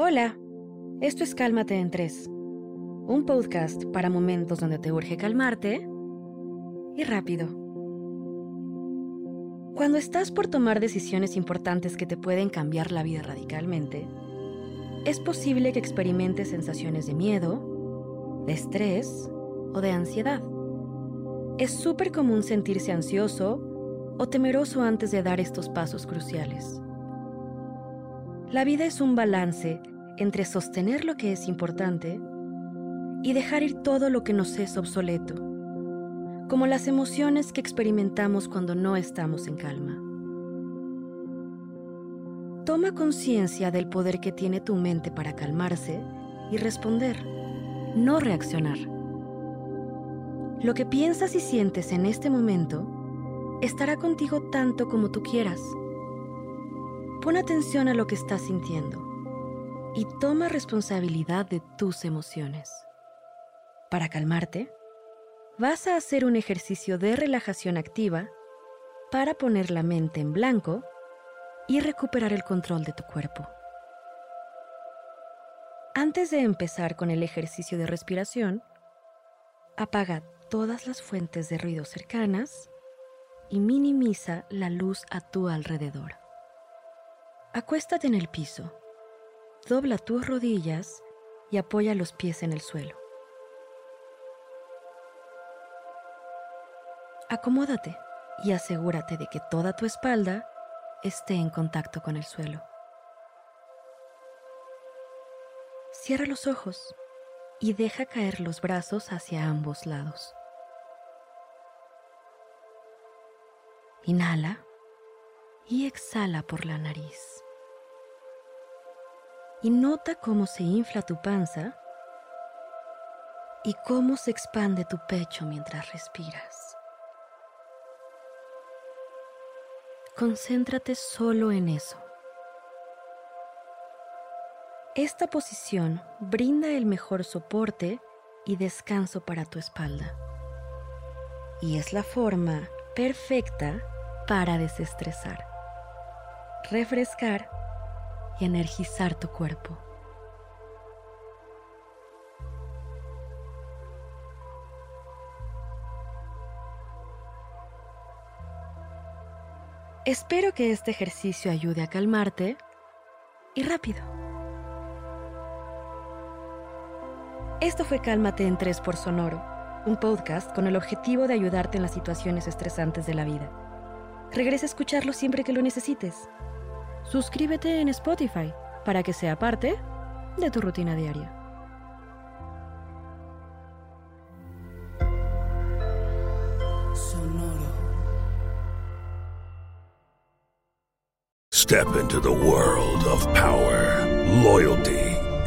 Hola, esto es Cálmate en 3, un podcast para momentos donde te urge calmarte y rápido. Cuando estás por tomar decisiones importantes que te pueden cambiar la vida radicalmente, es posible que experimentes sensaciones de miedo, de estrés o de ansiedad. Es súper común sentirse ansioso o temeroso antes de dar estos pasos cruciales. La vida es un balance entre sostener lo que es importante y dejar ir todo lo que nos es obsoleto, como las emociones que experimentamos cuando no estamos en calma. Toma conciencia del poder que tiene tu mente para calmarse y responder, no reaccionar. Lo que piensas y sientes en este momento estará contigo tanto como tú quieras. Pon atención a lo que estás sintiendo y toma responsabilidad de tus emociones. Para calmarte, vas a hacer un ejercicio de relajación activa para poner la mente en blanco y recuperar el control de tu cuerpo. Antes de empezar con el ejercicio de respiración, apaga todas las fuentes de ruido cercanas y minimiza la luz a tu alrededor. Acuéstate en el piso, dobla tus rodillas y apoya los pies en el suelo. Acomódate y asegúrate de que toda tu espalda esté en contacto con el suelo. Cierra los ojos y deja caer los brazos hacia ambos lados. Inhala y exhala por la nariz. Y nota cómo se infla tu panza y cómo se expande tu pecho mientras respiras. Concéntrate solo en eso. Esta posición brinda el mejor soporte y descanso para tu espalda. Y es la forma perfecta para desestresar refrescar y energizar tu cuerpo. Espero que este ejercicio ayude a calmarte y rápido. Esto fue Cálmate en 3 por Sonoro, un podcast con el objetivo de ayudarte en las situaciones estresantes de la vida. Regresa a escucharlo siempre que lo necesites suscríbete en Spotify para que sea parte de tu rutina diaria. Sonoro. Step into the world of power, loyalty,